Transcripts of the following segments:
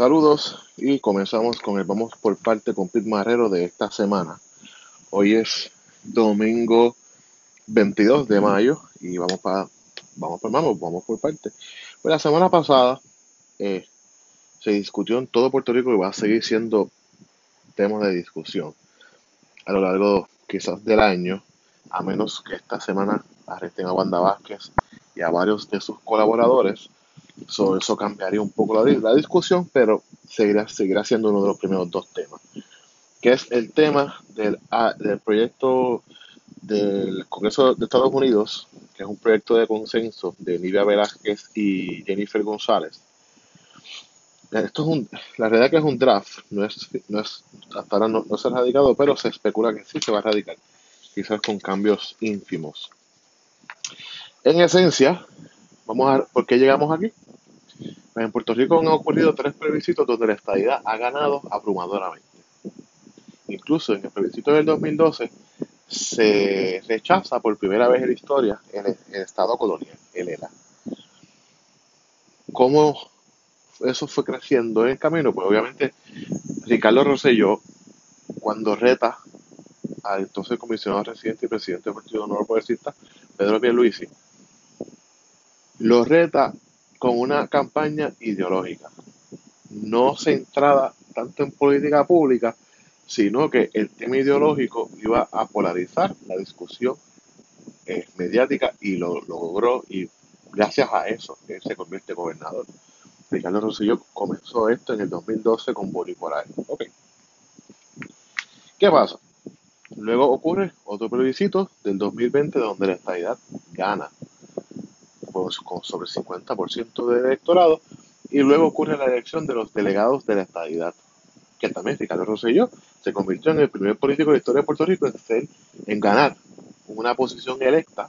Saludos y comenzamos con el vamos por parte con Pete Marrero de esta semana. Hoy es domingo 22 de mayo y vamos para vamos por vamos, vamos por parte. Pues la semana pasada eh, se discutió en todo Puerto Rico y va a seguir siendo tema de discusión a lo largo quizás del año, a menos que esta semana arresten a Wanda Vázquez y a varios de sus colaboradores eso cambiaría un poco la, la, discusión, pero seguirá, seguirá siendo uno de los primeros dos temas, que es el tema del, del proyecto del Congreso de Estados Unidos, que es un proyecto de consenso de Nivia Velázquez y Jennifer González. Esto es un, la realidad que es un draft, no es, no es, hasta ahora no, no se ha radicado, pero se especula que sí se va a radicar, quizás con cambios ínfimos. En esencia, vamos a por qué llegamos aquí. En Puerto Rico han ocurrido tres plebiscitos donde la estadidad ha ganado abrumadoramente. Incluso en el plebiscito del 2012 se rechaza por primera vez en la historia el, Estado colonial, el ELA. ¿Cómo eso fue creciendo en el camino? Pues obviamente Ricardo Rosselló, cuando reta al entonces comisionado residente y presidente del Partido Nuevo Progresista, Pedro Pierluisi, lo reta con una campaña ideológica, no centrada tanto en política pública, sino que el tema ideológico iba a polarizar la discusión eh, mediática y lo, logró y gracias a eso él se convierte en gobernador. Ricardo Rosselló comenzó esto en el 2012 con Bolivar. Okay. ¿Qué pasa? Luego ocurre otro plebiscito del 2020 donde la estabilidad gana con sobre el 50% del electorado, y luego ocurre la elección de los delegados de la estadidad, que también Ricardo Rosselló se convirtió en el primer político de la historia de Puerto Rico en, ser, en ganar una posición electa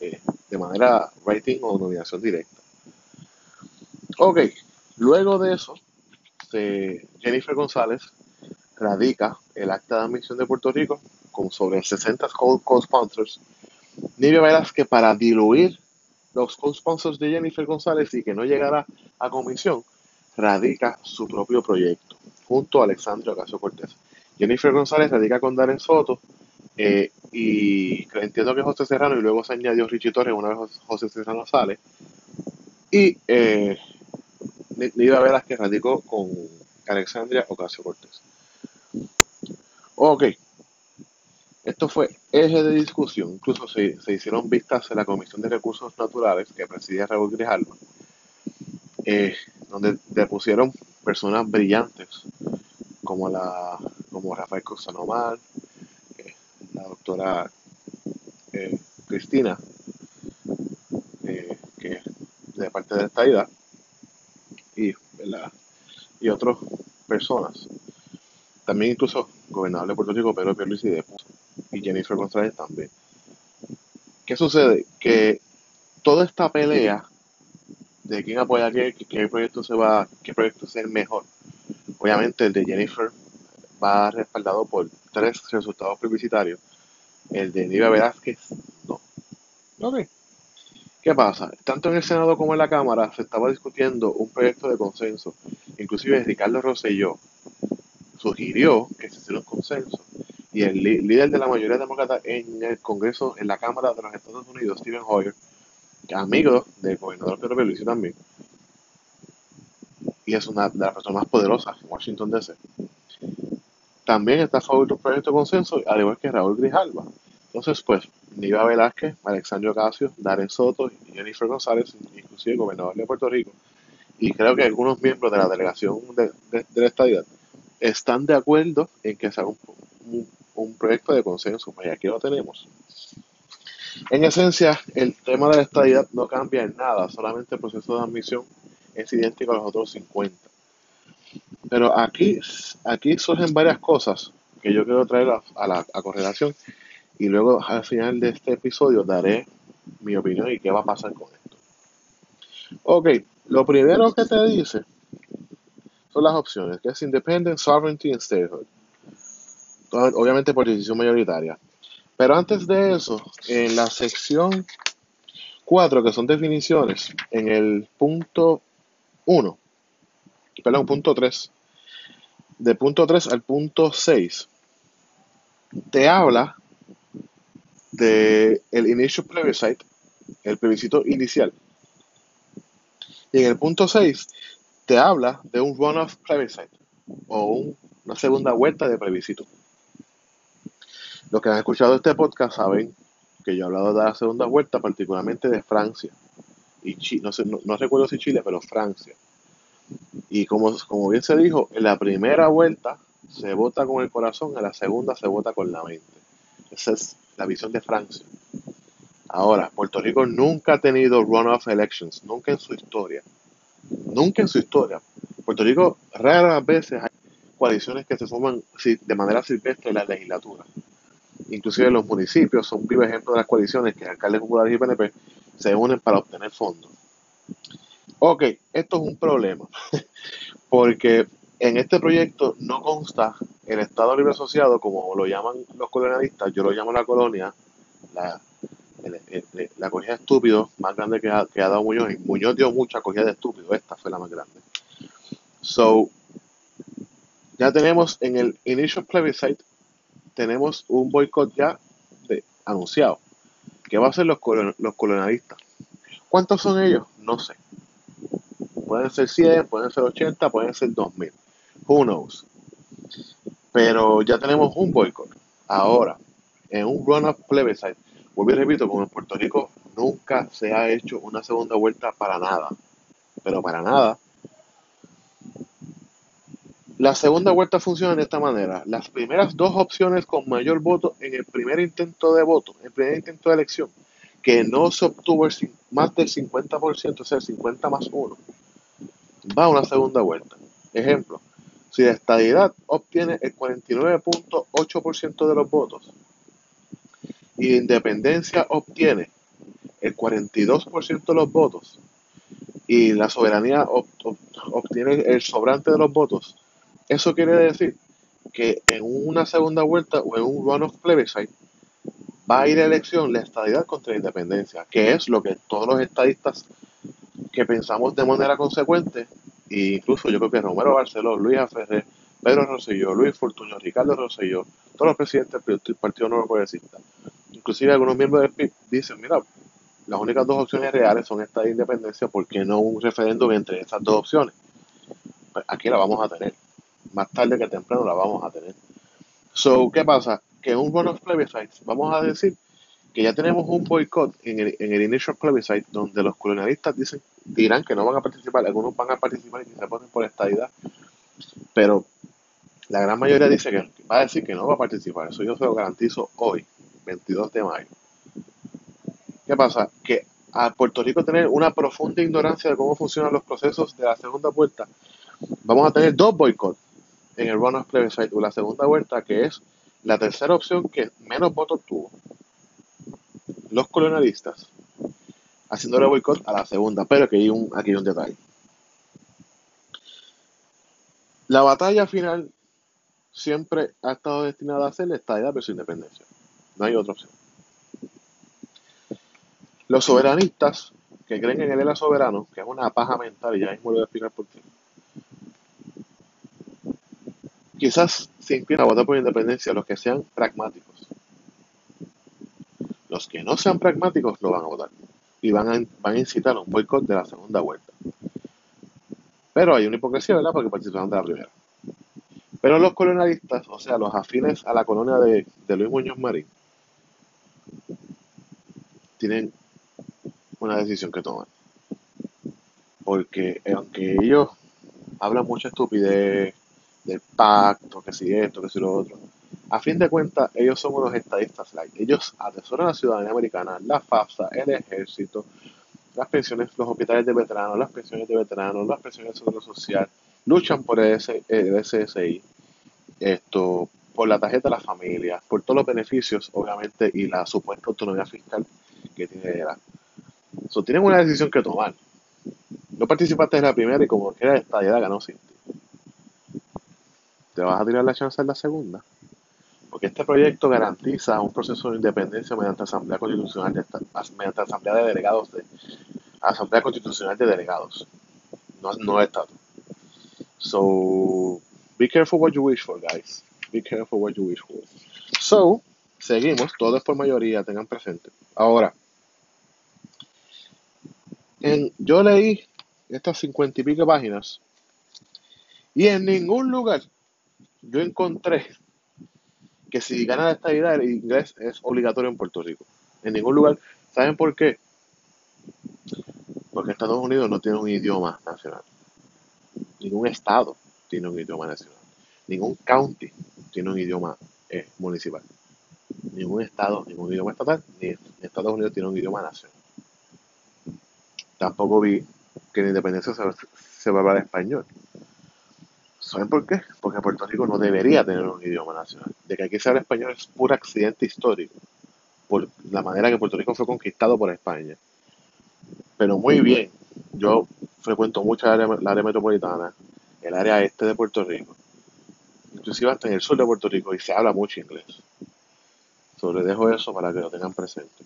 eh, de manera rating o nominación directa. Ok, luego de eso, Jennifer González radica el acta de admisión de Puerto Rico con sobre 60 co-sponsors. Nivea que para diluir los co-sponsors de Jennifer González y que no llegará a comisión, radica su propio proyecto junto a Alexandra Ocasio Cortés. Jennifer González radica con Darren Soto eh, y entiendo que José Serrano y luego se añadió Richie Torres una vez José Serrano sale. Y eh, Nida que radicó con Alexandria Ocasio Cortés. Ok, esto fue eje de discusión, incluso se, se hicieron vistas en la Comisión de Recursos Naturales que presidía Raúl Grijalva, eh, donde depusieron personas brillantes como la como Rafael Cosanomar, eh, la doctora eh, Cristina, que de parte de esta idea, y, y otras personas. También incluso gobernador de Puerto Rico, Pedro Pierluisi, y Jennifer González también. ¿Qué sucede? Que toda esta pelea de quién apoya qué, qué proyecto se va, qué proyecto es el mejor. Obviamente el de Jennifer va respaldado por tres resultados publicitarios. El de Niva Velázquez, no. Ok. ¿Qué pasa? Tanto en el Senado como en la Cámara se estaba discutiendo un proyecto de consenso. Inclusive Ricardo Rosselló sugirió que se hiciera un consenso y el líder de la mayoría demócrata en el Congreso, en la Cámara de los Estados Unidos, Stephen Hoyer, amigo del gobernador Pedro Pierluisi también, y es una de las personas más poderosas en Washington DC, también está a favor del proyecto de consenso, al igual que Raúl Grijalva. Entonces, pues, Niva Velázquez, Alexandria Ocasio, Darren Soto y Jennifer González, inclusive el gobernador de Puerto Rico, y creo que algunos miembros de la delegación de, la estadidad están de acuerdo en que se haga un, un proyecto de consenso, pues aquí lo tenemos. En esencia, el tema de la estadidad no cambia en nada, solamente el proceso de admisión es idéntico a los otros 50. Pero aquí, aquí surgen varias cosas que yo quiero traer a, la correlación y luego al final de este episodio daré mi opinión y qué va a pasar con esto. Ok, lo primero que te dice son las opciones, que es Independent, Sovereignty and Statehood obviamente por decisión mayoritaria. Pero antes de eso, en la sección 4, que son definiciones, en el punto 1, perdón, punto 3, de punto 3 al punto 6, te habla de el initial plebiscite, el plebiscito inicial. Y en el punto 6 te habla de un runoff plebiscite o una segunda vuelta de plebiscito. Los que han escuchado este podcast saben que yo he hablado de la segunda vuelta, particularmente de Francia. Y no, sé, no, recuerdo si Chile, pero Francia. Y como, como bien se dijo, en la primera vuelta se vota con el corazón, en la segunda se vota con la mente. Esa es la visión de Francia. Ahora, Puerto Rico nunca ha tenido runoff elections, nunca en su historia. Nunca en su historia. Puerto Rico raras veces hay coaliciones que se forman de manera silvestre en la legislatura. Inclusive los municipios son un vivo ejemplo de las coaliciones que alcaldes populares y PNP se unen para obtener fondos. Ok, esto es un problema, porque en este proyecto no consta el Estado Libre Asociado, como lo llaman los colonialistas, yo lo llamo la colonia, la, la acogida de estúpidos más grande que ha, que ha dado Muñoz, Muñoz dio mucha acogida de estúpidos, esta fue la más grande. So, ya tenemos en el Initial Plebiscite, tenemos un boicot ya anunciado, que va a ser los, los colonialistas. ¿Cuántos son ellos? No sé. Pueden ser 100, pueden ser 80, pueden ser 2000. Who knows? Pero ya tenemos un boicot. Ahora, en un run-up plebiscite, vuelvo y repito, como en Puerto Rico nunca se ha hecho una segunda vuelta para nada. Pero para nada. La segunda vuelta funciona de esta manera. Las primeras dos opciones con mayor voto en el primer intento de voto, el primer intento de elección, que no se obtuvo más del 50%, o sea, el 50 más 1, va a una segunda vuelta. Ejemplo, si la estadidad obtiene el 49.8% de los votos y independencia obtiene el 42% de los votos y la soberanía obtiene el sobrante de los votos, eso quiere decir que en una segunda vuelta o en un runoff plebiscite va a ir a elección la estadidad contra la independencia, que es lo que todos los estadistas que pensamos de manera consecuente e incluso yo creo que Romero Barceló, Luis Aferré, Pedro Rosselló, Luis Fortuño, Ricardo Rosselló, todos los presidentes del Partido Nuevo Progresista, inclusive algunos miembros del PIB dicen, mira, las únicas dos opciones reales son esta de independencia, ¿por qué no un referéndum entre esas dos opciones? Pues aquí la vamos a tener, más tarde que temprano la vamos a tener. So, ¿qué pasa? Que un bonus plebiscite vamos a decir que ya tenemos un boicot en el, en el initial plebiscite donde los colonialistas dicen, dirán que no van a participar, algunos van a participar y se ponen por estadidad, pero la gran mayoría dice que va a decir que no va a participar, eso yo se lo garantizo hoy, 22 de mayo. ¿Qué pasa? Que a Puerto Rico tener una profunda ignorancia de cómo funcionan los procesos de la segunda vuelta, vamos a tener dos boicots en el runoff plebiscite o la segunda vuelta, que es la tercera opción que menos votos tuvo los colonialistas haciéndole boicot a la segunda, pero aquí hay un, aquí hay un detalle. La batalla final siempre ha estado destinada a ser la estadidad versus independencia. No hay otra opción. Los soberanistas que creen en el ELA soberano, que es una paja mental, y ya mismo lo voy a explicar por qué, quizás se inclina a votar por independencia los que sean pragmáticos. Los que no sean pragmáticos lo van a votar y van a, van a incitar a un boicot de la segunda vuelta. Pero hay una hipocresía, ¿verdad? Porque participaron de la primera. Pero los colonialistas, o sea, los afines a la colonia de, de Luis Muñoz Marín, tienen una decisión que tomar. Porque aunque ellos hablan mucha estupidez del pacto, que si esto, que si lo otro, a fin de cuentas, ellos son unos estadistas Ellos atesoran la ciudadanía americana, la FAFSA, el ejército, las pensiones, los hospitales de veteranos, las pensiones de veteranos, las pensiones de seguro social, luchan por el, SSI, esto, por la tarjeta de la familia, por todos los beneficios, obviamente, y la supuesta autonomía fiscal que tiene la. So, tienen una decisión que tomar. No participaste en la primera y como quiera esta idea ganó sin ti. ¿Te vas a tirar la chance en la segunda? porque este proyecto garantiza un proceso de independencia mediante asamblea constitucional de, mediante asamblea de delegados de asamblea constitucional de delegados, no, no de estado. So, be careful what you wish for, guys. Be careful what you wish for. So, seguimos, todo es por mayoría, tengan presente. Ahora, en, yo leí estas cincuenta y pico páginas y en ningún lugar yo encontré que si gana la estabilidad el inglés es obligatorio en Puerto Rico. En ningún lugar. ¿Saben por qué? Porque Estados Unidos no tiene un idioma nacional. Ningún estado tiene un idioma nacional. Ningún county tiene un idioma eh, municipal. Ningún estado, ningún idioma estatal, ni Estados Unidos tiene un idioma nacional. Tampoco vi que en la independencia se, se va a hablar español. ¿Saben por qué? Porque Puerto Rico no debería tener un idioma nacional. De que aquí se habla español es puro accidente histórico, por la manera que Puerto Rico fue conquistado por España. Pero muy bien, yo frecuento mucho el área, la área metropolitana, el área este de Puerto Rico, inclusive hasta en el sur de Puerto Rico, y se habla mucho inglés. Sobre dejo eso para que lo tengan presente.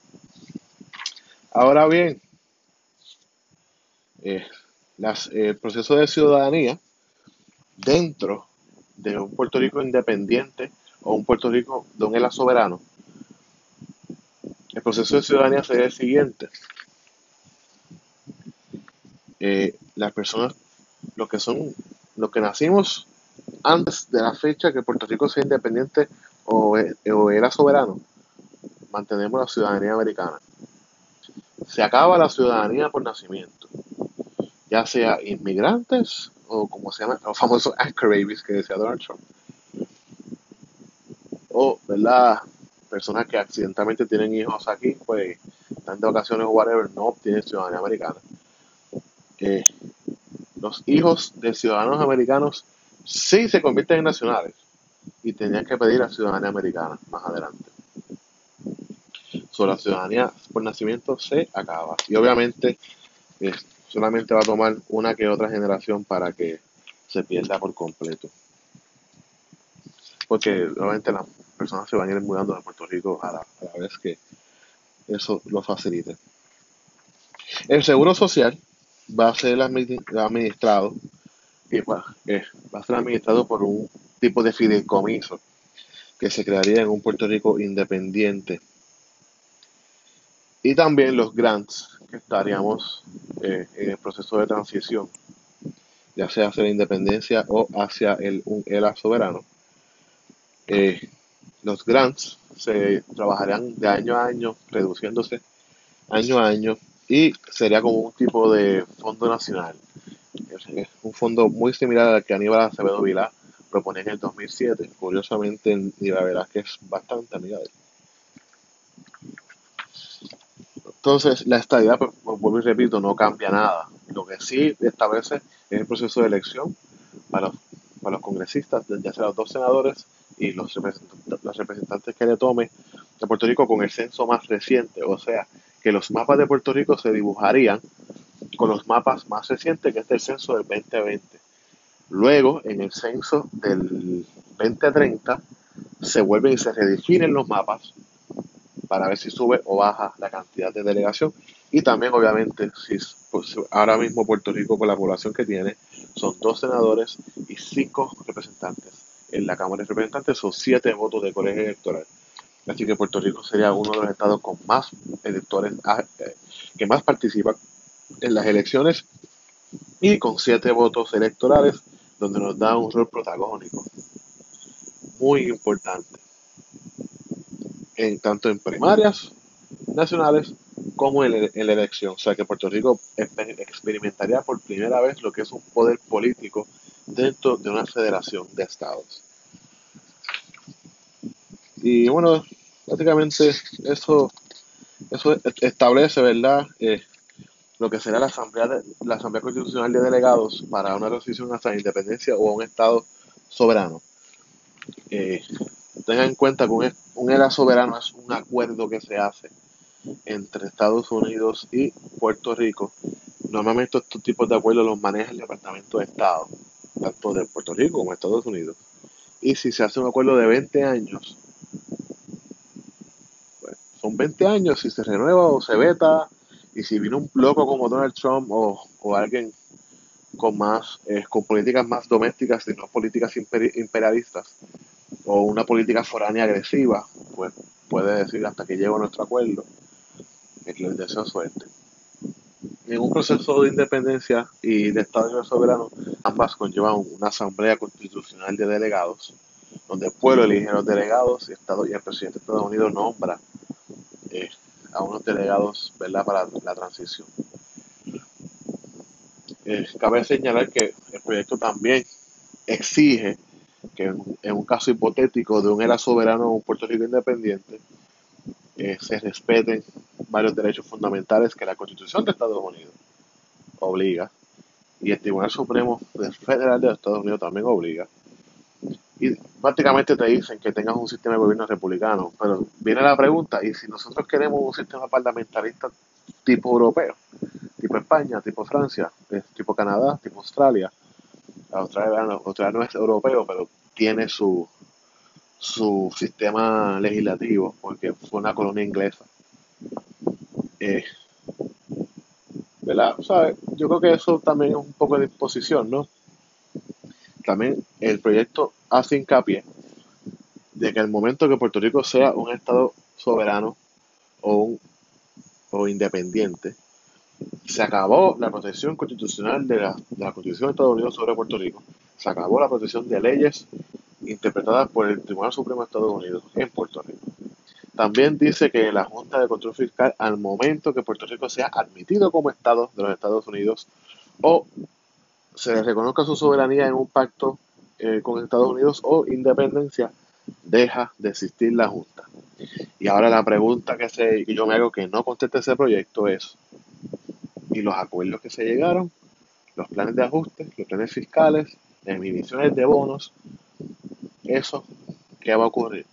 Ahora bien, eh, el proceso de ciudadanía dentro de un Puerto Rico independiente o un Puerto Rico de un ELA soberano, el proceso de ciudadanía sería el siguiente. Eh, las personas, los que son, los que nacimos antes de la fecha que Puerto Rico sea independiente o, o era soberano, mantenemos la ciudadanía americana. Se acaba la ciudadanía por nacimiento, ya sea inmigrantes o como se llama, los famosos anchor babies que decía Donald Trump. O, ¿verdad? Personas que accidentalmente tienen hijos aquí, pues están de vacaciones o whatever, no obtienen ciudadanía americana. Eh, los hijos de ciudadanos americanos sí se convierten en nacionales y tenían que pedir la ciudadanía americana más adelante. So, la ciudadanía por nacimiento se acaba. Y obviamente, eh, solamente va a tomar una que otra generación para que se pierda por completo. Porque obviamente las personas se van a ir mudando de Puerto Rico a la, vez que eso lo facilite. El seguro social va a ser administrado y eh, va a ser administrado por un tipo de fideicomiso que se crearía en un Puerto Rico independiente. Y también los grants estaríamos eh, en el proceso de transición, ya sea hacia la independencia o hacia el, un ELA soberano. Eh, los grants se trabajarían de año a año, reduciéndose año a año, y sería como un tipo de fondo nacional. Es un fondo muy similar al que Aníbal Acevedo Vilá proponía en el 2007. Curiosamente, Aníbal que es bastante amiga de él. Entonces, la estadidad, pues, pues, vuelvo y repito, no cambia nada. Lo que sí establece es el proceso de elección para los, para los congresistas, ya sea los dos senadores y los representantes, los representantes que le tome de Puerto Rico con el censo más reciente. O sea, que los mapas de Puerto Rico se dibujarían con los mapas más recientes, que es el censo del 2020. Luego, en el censo del 2030, se vuelven y se redefinen los mapas para ver si sube o baja la cantidad de delegación. Y también, obviamente, si pues, ahora mismo Puerto Rico, con la población que tiene, son dos senadores y cinco representantes. En la Cámara de Representantes son siete votos de colegio electoral. Así que Puerto Rico sería uno de los estados con más electores ah, eh, que más participan en las elecciones y con siete votos electorales, donde nos da un rol protagónico muy importante en, tanto en primarias nacionales como en, la elección. O sea que Puerto Rico experimentaría por primera vez lo que es un poder político dentro de una federación de estados. Y bueno, básicamente eso, establece, ¿verdad? Eh, lo que será la Asamblea, Constitucional de Delegados para una transición hasta la independencia o un Estado soberano. Eh, tengan en cuenta que un, un ERA soberano es un acuerdo que se hace entre Estados Unidos y Puerto Rico. Normalmente estos tipos de acuerdos los maneja el Departamento de Estado, tanto de Puerto Rico como de Estados Unidos. Y si se hace un acuerdo de 20 años, pues, son 20 años, si se renueva o se veta, y si viene un loco como Donald Trump o, o alguien con más, eh, con políticas más domésticas y no políticas imperialistas, o una política foránea agresiva, pues puede decir hasta que llegue a nuestro acuerdo, que les deseo suerte. Un proceso de independencia y de Estado soberano, ambas conllevan una asamblea constitucional de delegados, donde el pueblo elige a los delegados y, Estado, y el presidente de Estados Unidos nombra eh, a unos delegados ¿verdad? para la transición. Eh, cabe señalar que el proyecto también exige que en, un caso hipotético de un era soberano o un Puerto Rico independiente, eh, se respeten varios derechos fundamentales que la Constitución de Estados Unidos obliga y el Tribunal Supremo Federal de Estados Unidos también obliga. Y prácticamente te dicen que tengas un sistema de gobierno republicano, pero viene la pregunta, ¿y si nosotros queremos un sistema parlamentarista tipo europeo, tipo España, tipo Francia, eh, tipo Canadá, tipo Australia? Australia, Australia no es europeo, pero tiene su, su sistema legislativo, porque fue una colonia inglesa. Eh, ¿verdad? yo creo que eso también es un poco de disposición, ¿no? También el proyecto hace hincapié de que el momento que Puerto Rico sea un Estado soberano o, o independiente, se acabó la protección constitucional de la, de la Constitución de Estados Unidos sobre Puerto Rico, se acabó la protección de leyes interpretadas por el Tribunal Supremo de Estados Unidos en Puerto Rico. También dice que la Junta de Control Fiscal, al momento que Puerto Rico sea admitido como Estado de los Estados Unidos o se le reconozca su soberanía en un pacto eh, con Estados Unidos o independencia, deja de existir la Junta. Y ahora la pregunta que, se, que yo me hago que no conteste ese proyecto es, ¿y los acuerdos que se llegaron? Los planes de ajuste, los planes fiscales, emisiones de bonos, eso, ¿qué va a ocurrir?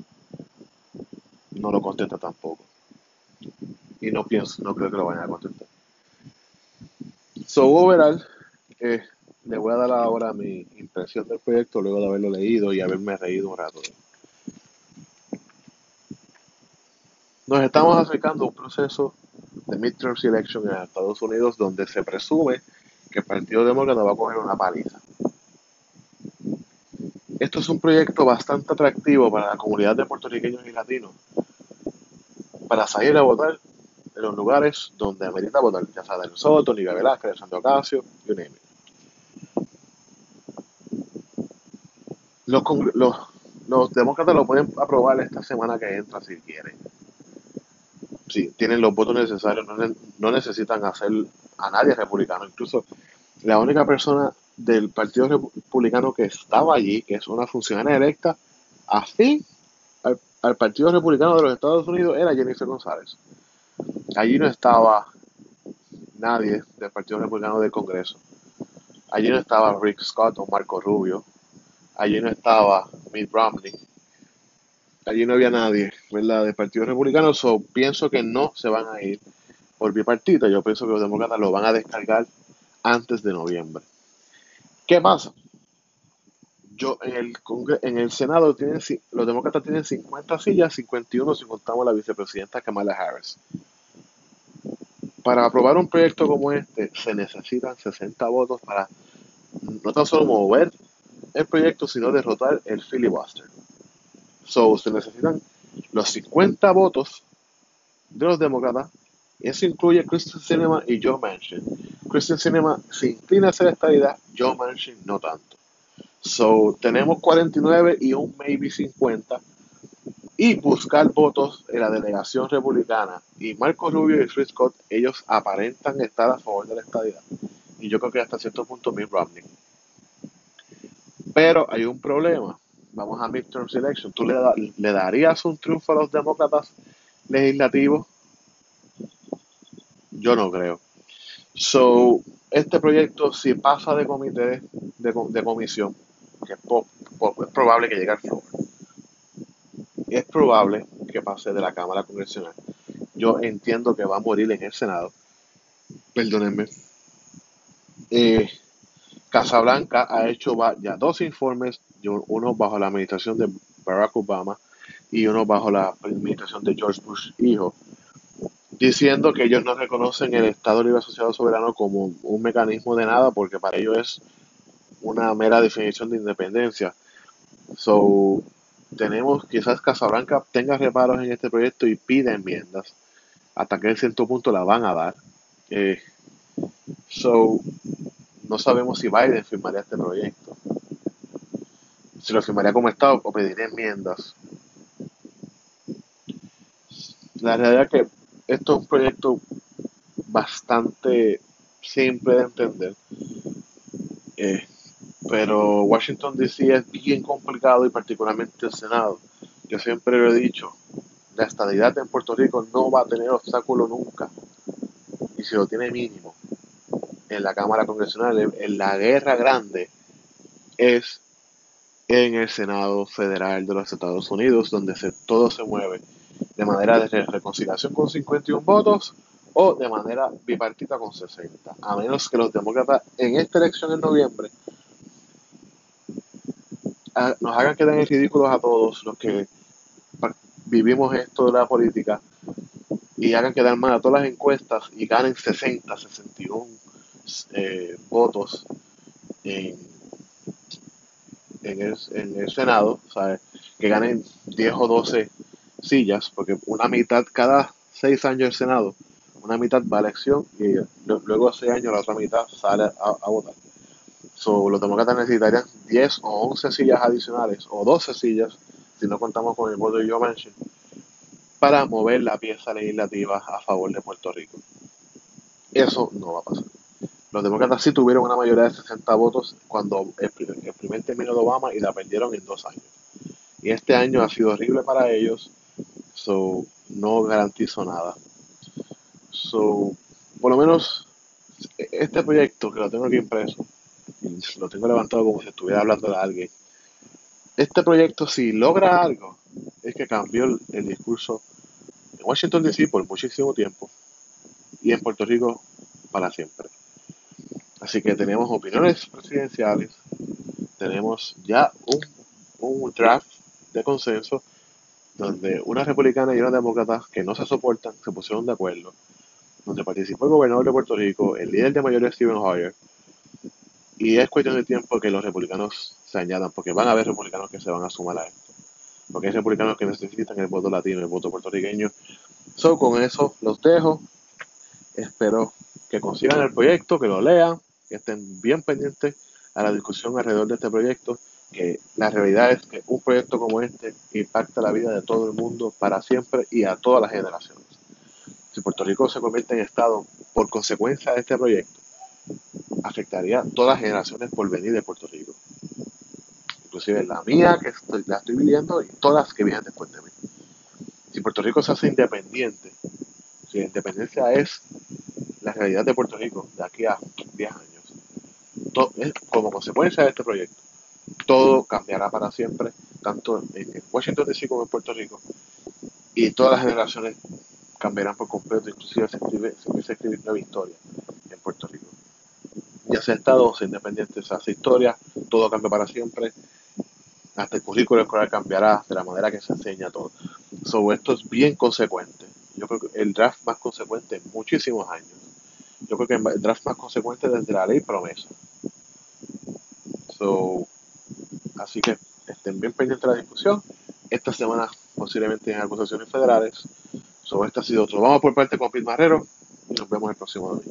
No lo contesta tampoco. Y no pienso, no creo que lo vayan a contestar. So, overall, eh, le voy a dar ahora mi impresión del proyecto luego de haberlo leído y haberme reído un rato. Nos estamos acercando a un proceso de midterm election en Estados Unidos donde se presume que el Partido Demócrata va a coger una paliza. Esto es un proyecto bastante atractivo para la comunidad de puertorriqueños y latinos para salir a votar en los lugares donde amerita votar, ya sea del Soto, Liga Velázquez, Santo Ocasio, you name Los, los, los demócratas lo pueden aprobar esta semana que entra si quieren. Si tienen los votos necesarios, no necesitan hacer a nadie republicano. Incluso la única persona del Partido Republicano que estaba allí, que es una funcionaria electa, afín al, al, Partido Republicano de los Estados Unidos, era Jennifer González. Allí no estaba nadie del Partido Republicano del Congreso. Allí no estaba Rick Scott o Marco Rubio. Allí no estaba Mitt Romney. Allí no había nadie, ¿verdad? Del Partido Republicano. So, pienso que no se van a ir por bipartita. Yo pienso que los demócratas lo van a descargar antes de noviembre. ¿Qué pasa? Yo, en el, en el Senado tienen, los demócratas tienen 50 sillas, 51 si contamos la vicepresidenta Kamala Harris. Para aprobar un proyecto como este se necesitan 60 votos para no tan solo mover el proyecto, sino derrotar el filibuster. So, se necesitan los 50 votos de los demócratas eso incluye Christian Cinema y Joe Manchin. Christian Cinema se inclina a hacer esta idea, Joe Manchin no tanto. So, tenemos 49 y un maybe 50 y buscar votos en la delegación republicana. Y Marco Rubio y Chris Scott, ellos aparentan estar a favor de la estadidad. Y yo creo que hasta cierto punto Mitt Romney. Pero hay un problema. Vamos a midterm selection. ¿Tú le, le darías un triunfo a los demócratas legislativos yo no creo. So, este proyecto, si pasa de comité, de, comisión, que es, probable que llegue al floor, es probable que pase de la Cámara Congresional. Yo entiendo que va a morir en el Senado. Perdónenme. Eh, Casablanca ha hecho ya dos informes, uno bajo la administración de Barack Obama y uno bajo la administración de George Bush hijo, diciendo que ellos no reconocen el Estado Libre Asociado Soberano como un mecanismo de nada porque para ellos es una mera definición de independencia. So, tenemos quizás Casablanca tenga reparos en este proyecto y pide enmiendas. Hasta que en cierto punto la van a dar. Eh, so, no sabemos si Biden firmaría este proyecto. Si lo firmaría como Estado o pediría enmiendas. La realidad es que esto es un proyecto bastante simple de entender. Eh, pero Washington DC es bien complicado y particularmente el Senado. Yo siempre lo he dicho, la estabilidad en Puerto Rico no va a tener obstáculo nunca. Y si lo tiene mínimo en la Cámara Congresional, en la guerra grande, es en el Senado Federal de los Estados Unidos, donde se, todo se mueve de manera de reconciliación con 51 votos o de manera bipartita con 60. A menos que los demócratas en esta elección en noviembre nos hagan quedar en ridículos a todos los que vivimos esto de la política y hagan quedar mal a todas las encuestas y ganen 60, 61 eh, votos en, en, el, en el Senado, ¿sabes? que ganen 10 o 12 sillas, porque una mitad cada 6 años el Senado, una mitad va a elección y luego de 6 años la otra mitad sale a votar. So, los demócratas necesitarían 10 o 11 sillas adicionales, o 12 sillas, si no contamos con el voto de Joe Manchin, para mover la pieza legislativa a favor de Puerto Rico. Eso no va a pasar. Los demócratas sí tuvieron una mayoría de 60 votos cuando el primer, término de Obama y la perdieron en dos años. Y este año ha sido horrible para ellos, so no garantizo nada. So, por lo menos este proyecto que lo tengo aquí impreso, lo tengo levantado como si estuviera hablando de alguien. Este proyecto, si logra algo, es que cambió el, discurso en Washington DC por muchísimo tiempo y en Puerto Rico para siempre. Así que tenemos opiniones presidenciales, tenemos ya un, un draft de consenso donde una republicana y una demócrata que no se soportan se pusieron de acuerdo, donde participó el gobernador de Puerto Rico, el líder de mayoría Stephen Hoyer, y es cuestión de tiempo que los republicanos se añadan, porque van a haber republicanos que se van a sumar a esto. Porque hay republicanos que necesitan el voto latino, el voto puertorriqueño. So, con eso los dejo. Espero que consigan el proyecto, que lo lean, que estén bien pendientes a la discusión alrededor de este proyecto, que la realidad es que un proyecto como este impacta la vida de todo el mundo para siempre y a todas las generaciones. Si Puerto Rico se convierte en Estado por consecuencia de este proyecto, afectaría a todas las generaciones por venir de Puerto Rico. Inclusive la mía, que estoy, la estoy viviendo, y todas que vienen después de mí. Si Puerto Rico se hace independiente, si la independencia es la realidad de Puerto Rico de aquí a 10 años, como consecuencia de este proyecto, todo cambiará para siempre, tanto en Washington DC como en Puerto Rico, y todas las generaciones cambiarán por completo, inclusive se, empieza a escribir nueva historia en Puerto Rico ya sea Estado o sea independiente, se hace historia, todo cambia para siempre, hasta el currículo escolar cambiará de la manera que se enseña todo. So, esto es bien consecuente. Yo creo que el draft más consecuente en muchísimos años. Yo creo que el draft más consecuente desde la ley promesa. So, así que estén bien pendientes de la discusión. Esta semana posiblemente en acusaciones federales. So, este ha sido otro. Vamos por parte con Pete Marrero y nos vemos el próximo domingo.